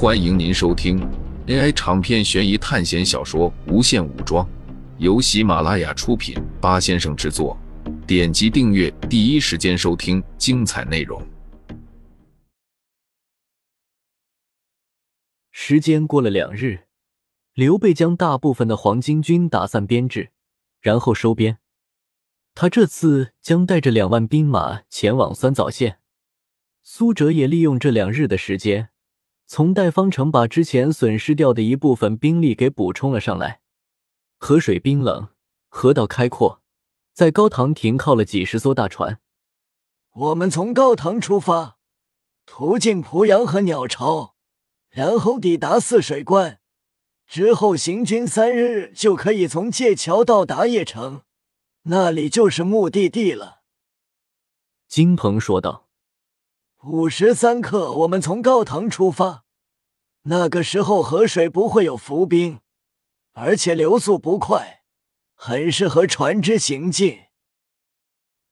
欢迎您收听 AI 长篇悬疑探险小说《无限武装》，由喜马拉雅出品，八先生制作。点击订阅，第一时间收听精彩内容。时间过了两日，刘备将大部分的黄巾军打散编制，然后收编。他这次将带着两万兵马前往酸枣县。苏哲也利用这两日的时间，从代方城把之前损失掉的一部分兵力给补充了上来。河水冰冷，河道开阔，在高唐停靠了几十艘大船。我们从高唐出发，途经濮阳和鸟巢，然后抵达泗水关，之后行军三日就可以从界桥到达邺城，那里就是目的地了。金鹏说道。午时三刻，我们从高唐出发。那个时候河水不会有浮冰，而且流速不快，很适合船只行进。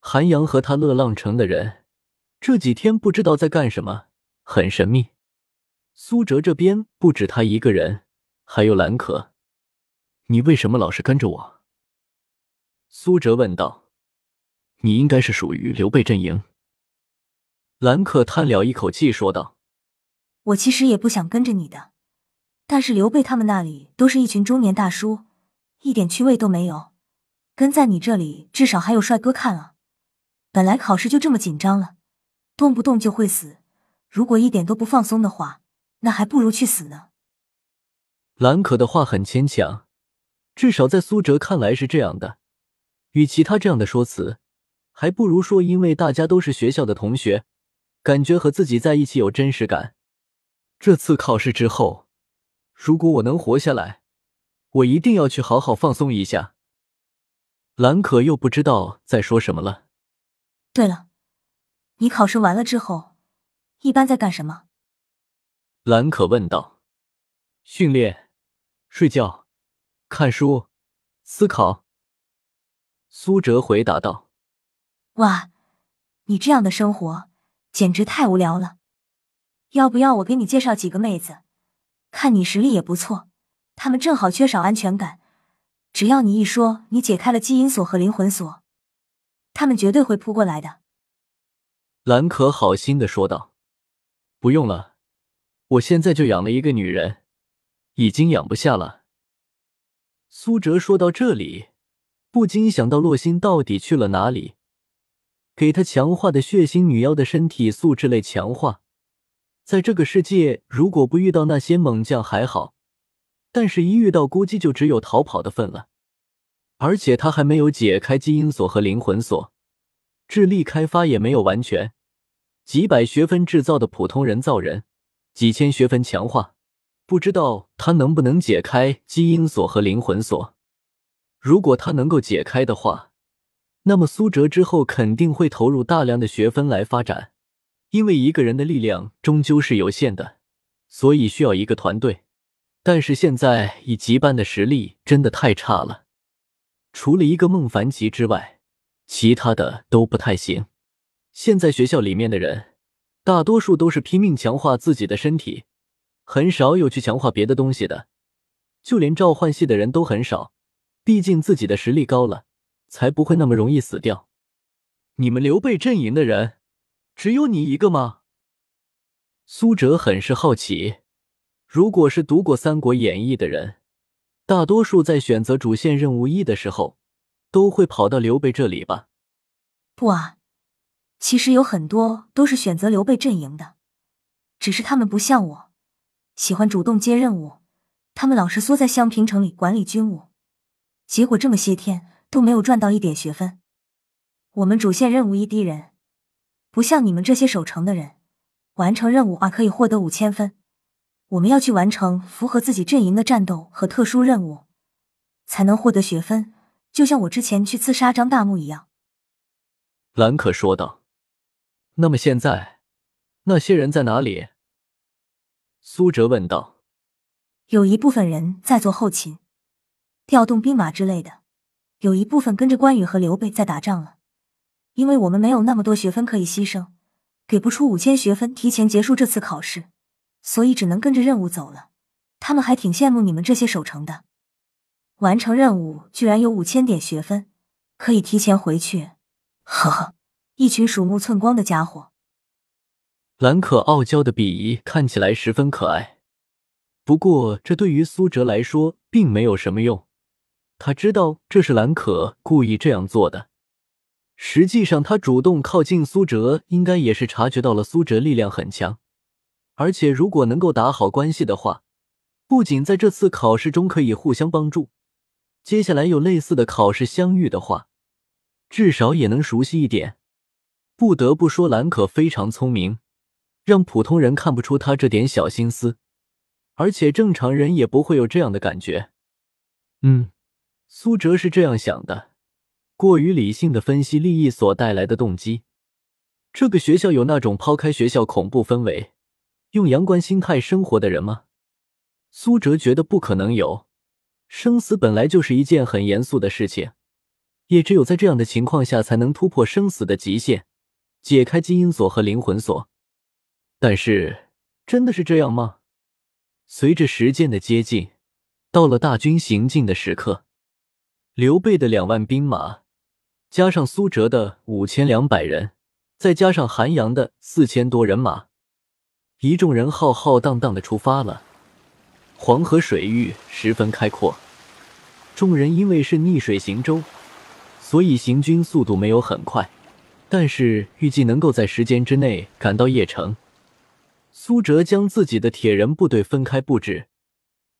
韩阳和他乐浪城的人这几天不知道在干什么，很神秘。苏哲这边不止他一个人，还有兰可。你为什么老是跟着我？苏哲问道。你应该是属于刘备阵营。兰可叹了一口气，说道：“我其实也不想跟着你的，但是刘备他们那里都是一群中年大叔，一点趣味都没有。跟在你这里，至少还有帅哥看啊！本来考试就这么紧张了，动不动就会死。如果一点都不放松的话，那还不如去死呢。”兰可的话很牵强，至少在苏哲看来是这样的。与其他这样的说辞，还不如说因为大家都是学校的同学。感觉和自己在一起有真实感。这次考试之后，如果我能活下来，我一定要去好好放松一下。兰可又不知道在说什么了。对了，你考试完了之后，一般在干什么？兰可问道。训练、睡觉、看书、思考。苏哲回答道。哇，你这样的生活。简直太无聊了，要不要我给你介绍几个妹子？看你实力也不错，他们正好缺少安全感。只要你一说你解开了基因锁和灵魂锁，他们绝对会扑过来的。兰可好心的说道：“不用了，我现在就养了一个女人，已经养不下了。”苏哲说到这里，不禁想到洛心到底去了哪里。给他强化的血腥女妖的身体素质类强化，在这个世界，如果不遇到那些猛将还好，但是一遇到，估计就只有逃跑的份了。而且他还没有解开基因锁和灵魂锁，智力开发也没有完全。几百学分制造的普通人造人，几千学分强化，不知道他能不能解开基因锁和灵魂锁。如果他能够解开的话。那么苏哲之后肯定会投入大量的学分来发展，因为一个人的力量终究是有限的，所以需要一个团队。但是现在以吉班的实力真的太差了，除了一个孟凡奇之外，其他的都不太行。现在学校里面的人，大多数都是拼命强化自己的身体，很少有去强化别的东西的，就连召唤系的人都很少，毕竟自己的实力高了。才不会那么容易死掉。你们刘备阵营的人，只有你一个吗？苏哲很是好奇。如果是读过《三国演义》的人，大多数在选择主线任务一的时候，都会跑到刘备这里吧？不啊，其实有很多都是选择刘备阵营的，只是他们不像我，喜欢主动接任务。他们老是缩在襄平城里管理军务，结果这么些天。都没有赚到一点学分。我们主线任务一滴人，不像你们这些守城的人，完成任务啊可以获得五千分。我们要去完成符合自己阵营的战斗和特殊任务，才能获得学分。就像我之前去刺杀张大木一样。兰可说道。那么现在，那些人在哪里？苏哲问道。有一部分人在做后勤，调动兵马之类的。有一部分跟着关羽和刘备在打仗了，因为我们没有那么多学分可以牺牲，给不出五千学分提前结束这次考试，所以只能跟着任务走了。他们还挺羡慕你们这些守城的，完成任务居然有五千点学分，可以提前回去。呵呵，一群鼠目寸光的家伙。兰可傲娇的鄙夷看起来十分可爱，不过这对于苏哲来说并没有什么用。他知道这是兰可故意这样做的。实际上，他主动靠近苏哲，应该也是察觉到了苏哲力量很强，而且如果能够打好关系的话，不仅在这次考试中可以互相帮助，接下来有类似的考试相遇的话，至少也能熟悉一点。不得不说，兰可非常聪明，让普通人看不出他这点小心思，而且正常人也不会有这样的感觉。嗯。苏哲是这样想的，过于理性的分析利益所带来的动机。这个学校有那种抛开学校恐怖氛围，用阳光心态生活的人吗？苏哲觉得不可能有。生死本来就是一件很严肃的事情，也只有在这样的情况下，才能突破生死的极限，解开基因锁和灵魂锁。但是，真的是这样吗？随着时间的接近，到了大军行进的时刻。刘备的两万兵马，加上苏哲的五千两百人，再加上韩阳的四千多人马，一众人浩浩荡荡的出发了。黄河水域十分开阔，众人因为是逆水行舟，所以行军速度没有很快，但是预计能够在时间之内赶到邺城。苏哲将自己的铁人部队分开布置，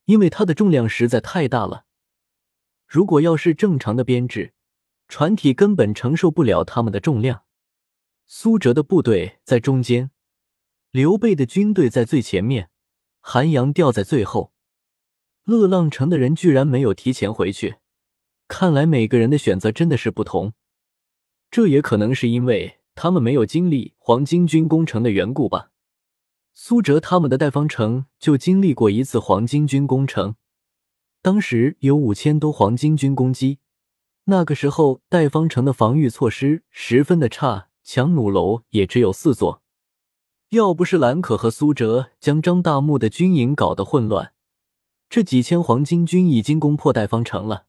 因为他的重量实在太大了。如果要是正常的编制，船体根本承受不了他们的重量。苏哲的部队在中间，刘备的军队在最前面，韩阳掉在最后。乐浪城的人居然没有提前回去，看来每个人的选择真的是不同。这也可能是因为他们没有经历黄巾军攻城的缘故吧。苏哲他们的代方城就经历过一次黄巾军攻城。当时有五千多黄巾军攻击，那个时候代方城的防御措施十分的差，强弩楼也只有四座。要不是兰可和苏哲将张大木的军营搞得混乱，这几千黄巾军已经攻破代方城了。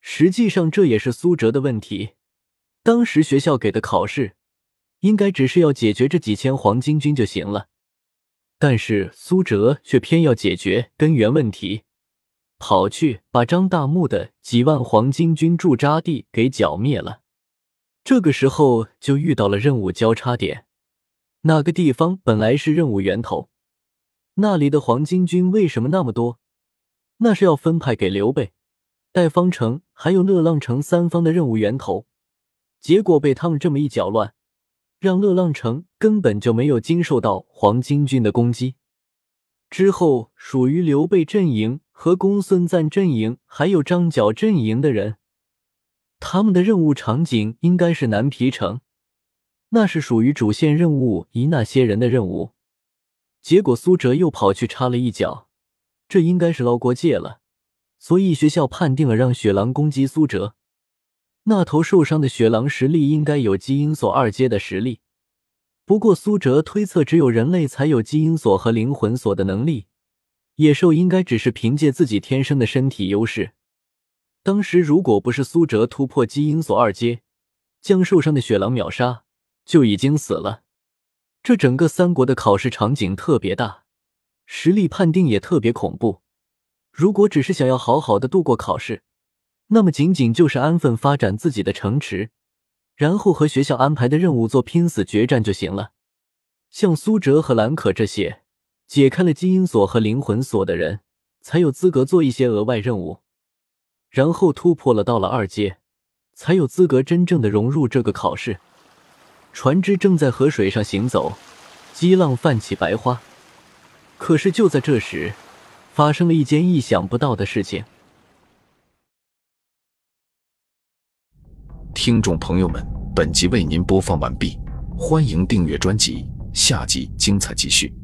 实际上这也是苏哲的问题，当时学校给的考试应该只是要解决这几千黄巾军就行了，但是苏哲却偏要解决根源问题。跑去把张大木的几万黄巾军驻扎地给剿灭了。这个时候就遇到了任务交叉点，那个地方本来是任务源头，那里的黄巾军为什么那么多？那是要分派给刘备、代方城还有乐浪城三方的任务源头，结果被他们这么一搅乱，让乐浪城根本就没有经受到黄巾军的攻击。之后属于刘备阵营。和公孙瓒阵营还有张角阵营的人，他们的任务场景应该是南皮城，那是属于主线任务一那些人的任务。结果苏哲又跑去插了一脚，这应该是捞过界了，所以学校判定了让雪狼攻击苏哲。那头受伤的雪狼实力应该有基因锁二阶的实力，不过苏哲推测只有人类才有基因锁和灵魂锁的能力。野兽应该只是凭借自己天生的身体优势。当时如果不是苏哲突破基因锁二阶，将受伤的雪狼秒杀，就已经死了。这整个三国的考试场景特别大，实力判定也特别恐怖。如果只是想要好好的度过考试，那么仅仅就是安分发展自己的城池，然后和学校安排的任务做拼死决战就行了。像苏哲和兰可这些。解开了基因锁和灵魂锁的人，才有资格做一些额外任务，然后突破了到了二阶，才有资格真正的融入这个考试。船只正在河水上行走，激浪泛起白花。可是就在这时，发生了一件意想不到的事情。听众朋友们，本集为您播放完毕，欢迎订阅专辑，下集精彩继续。